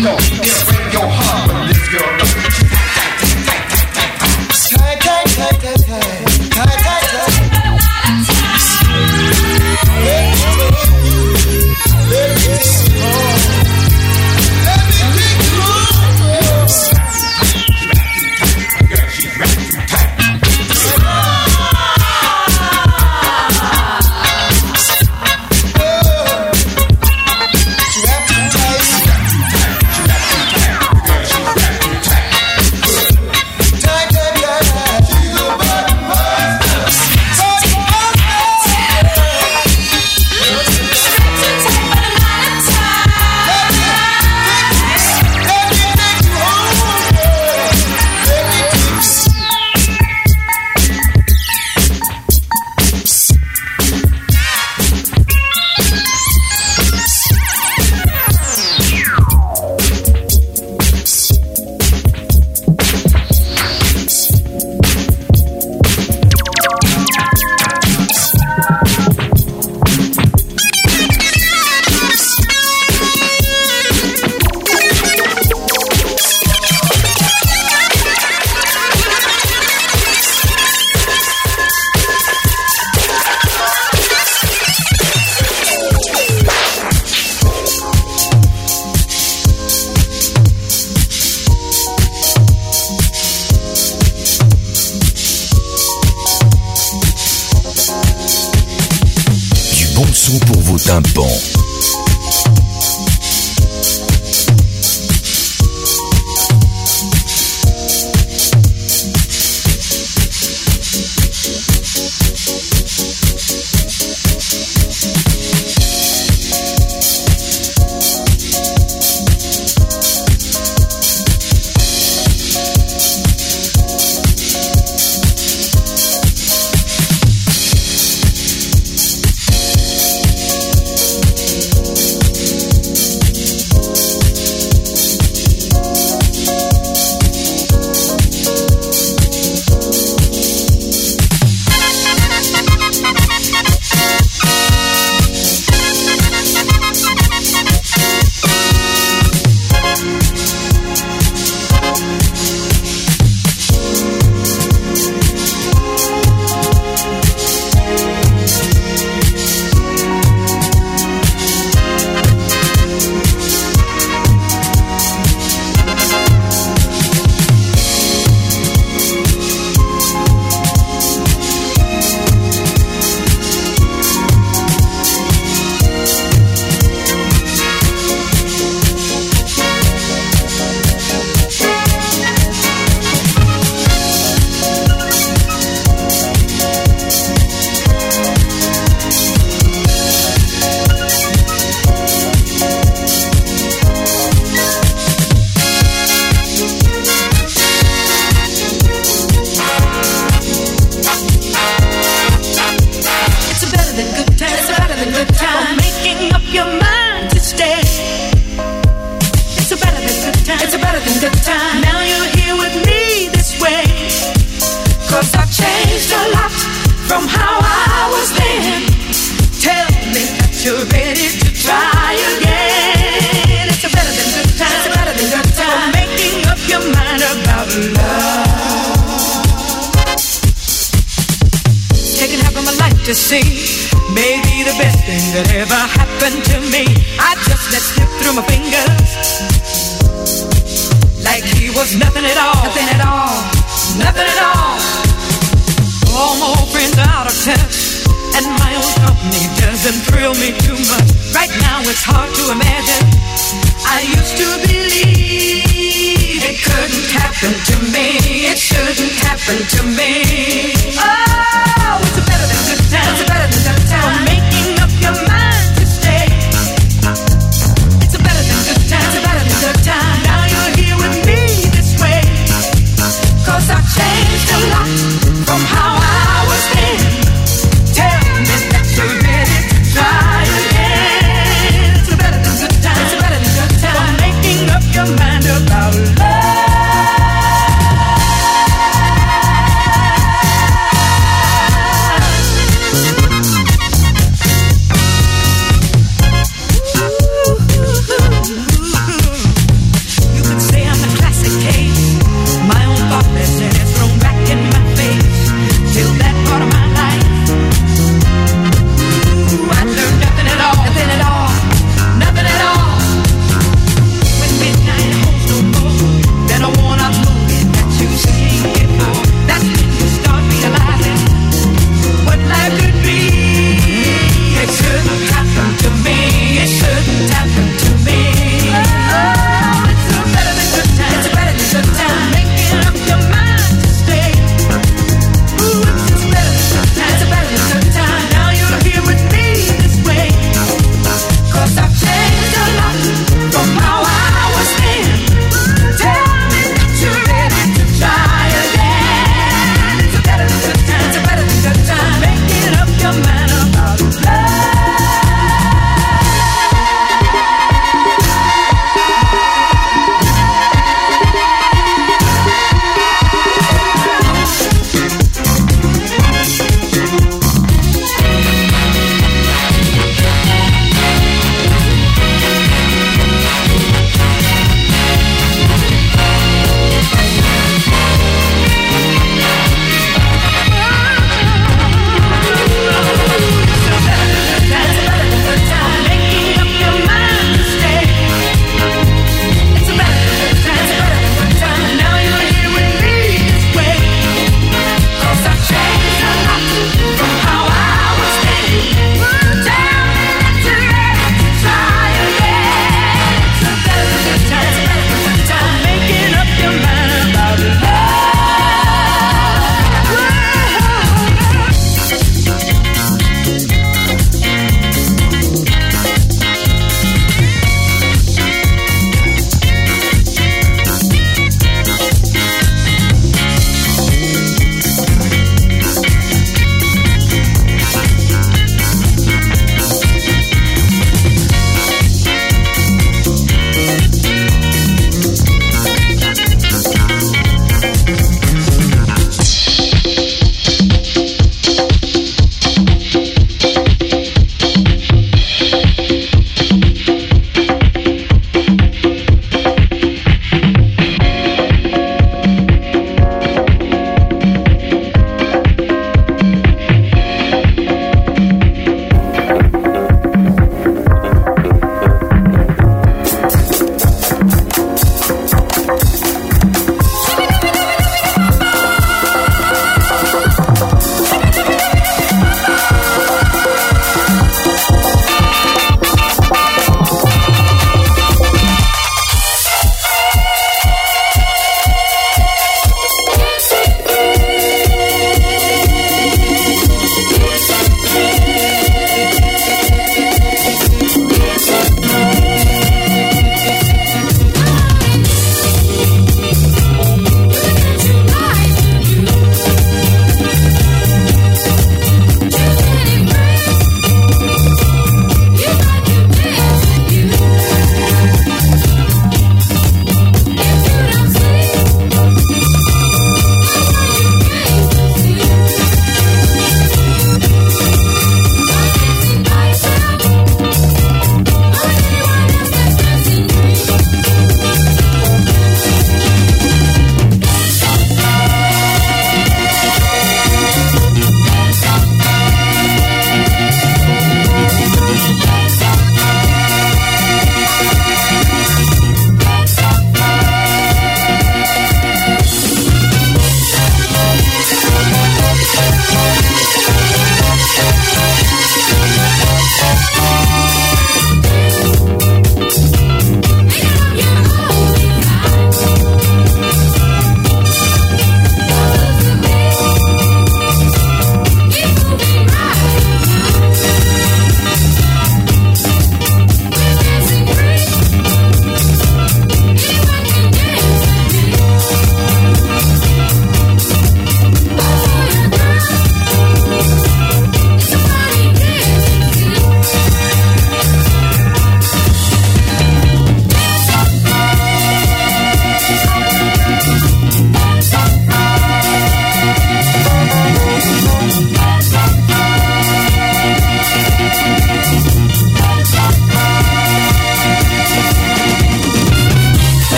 nothing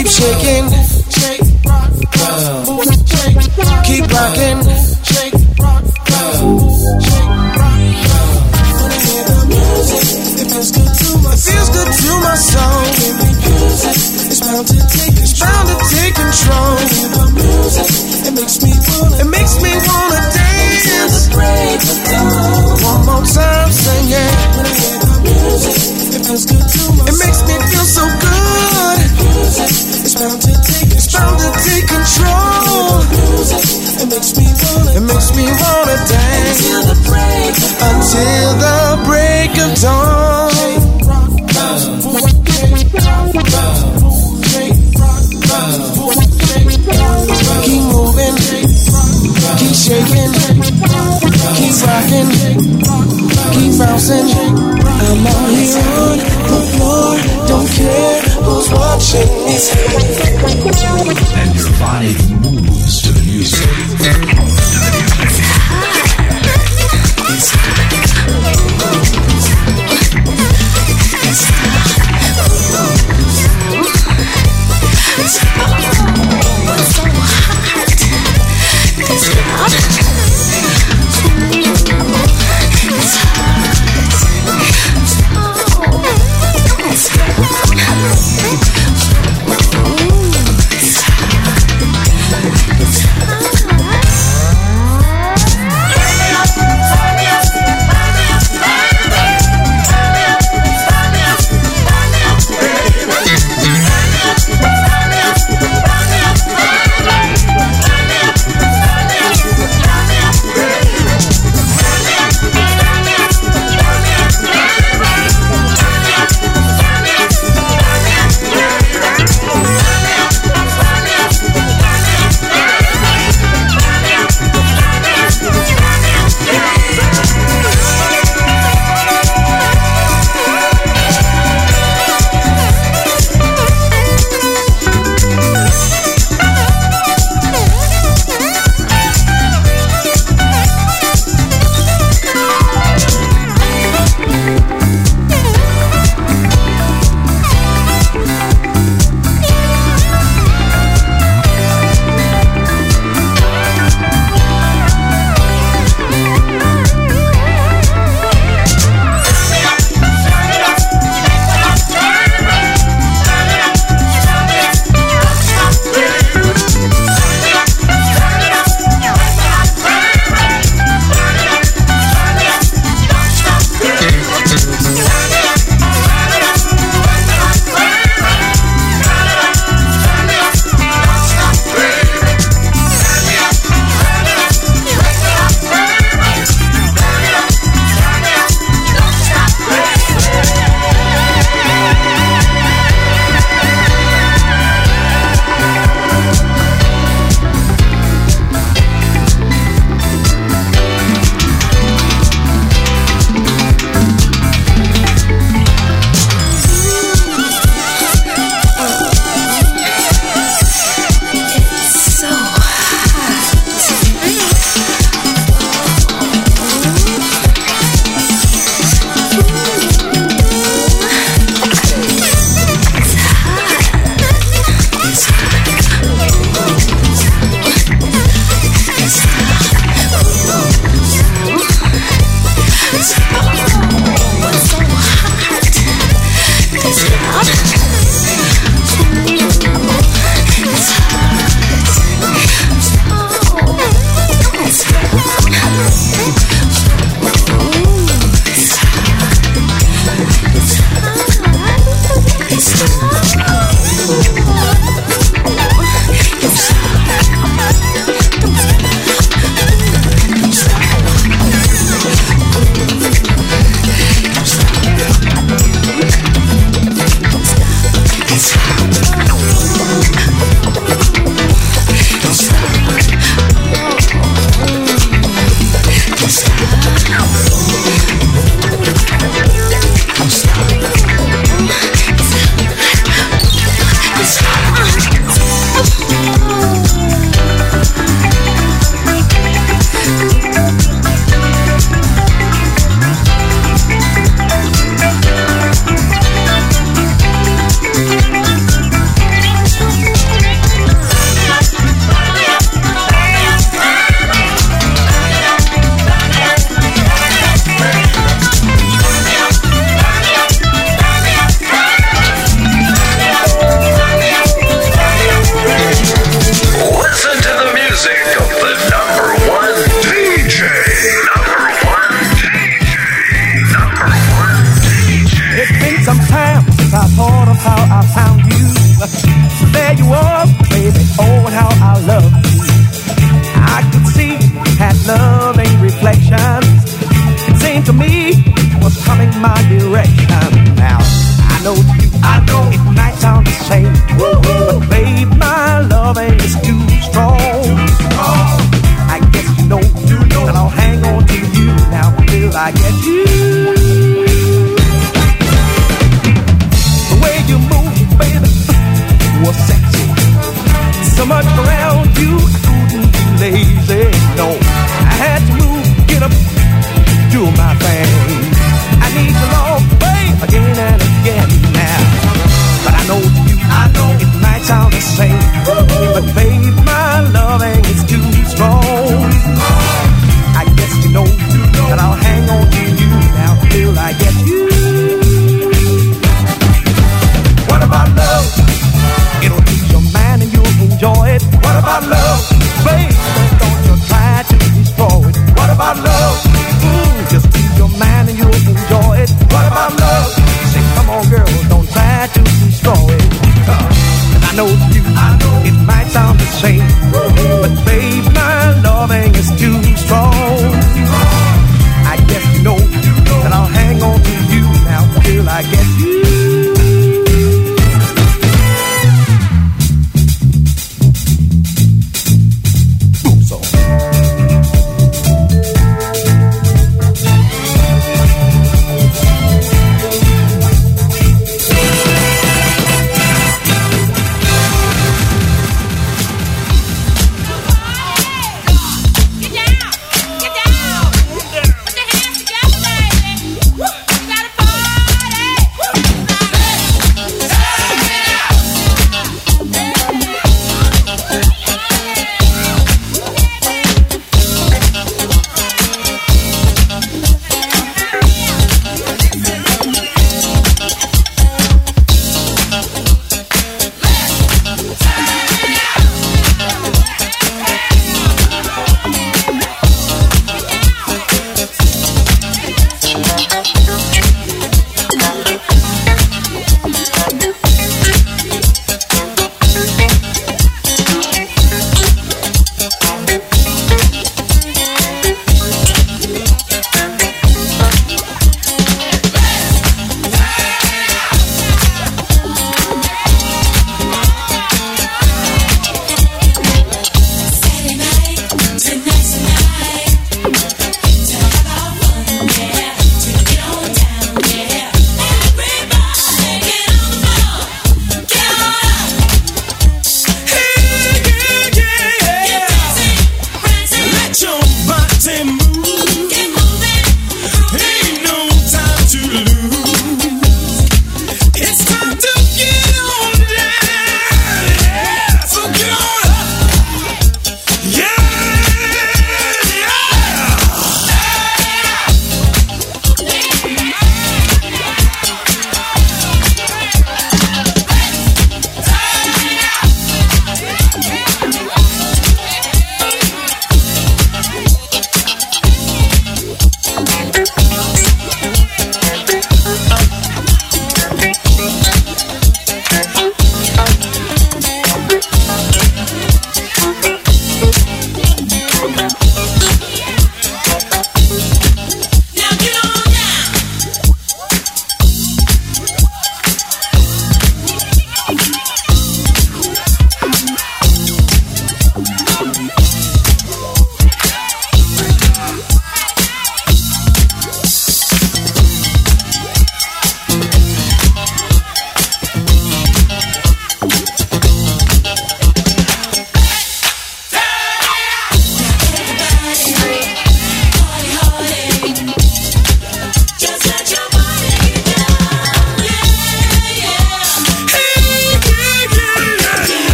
Keep shaking, keep rocking. Peace.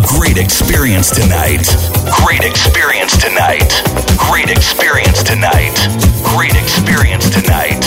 great experience tonight. Great experience tonight. Great experience tonight. Great experience tonight.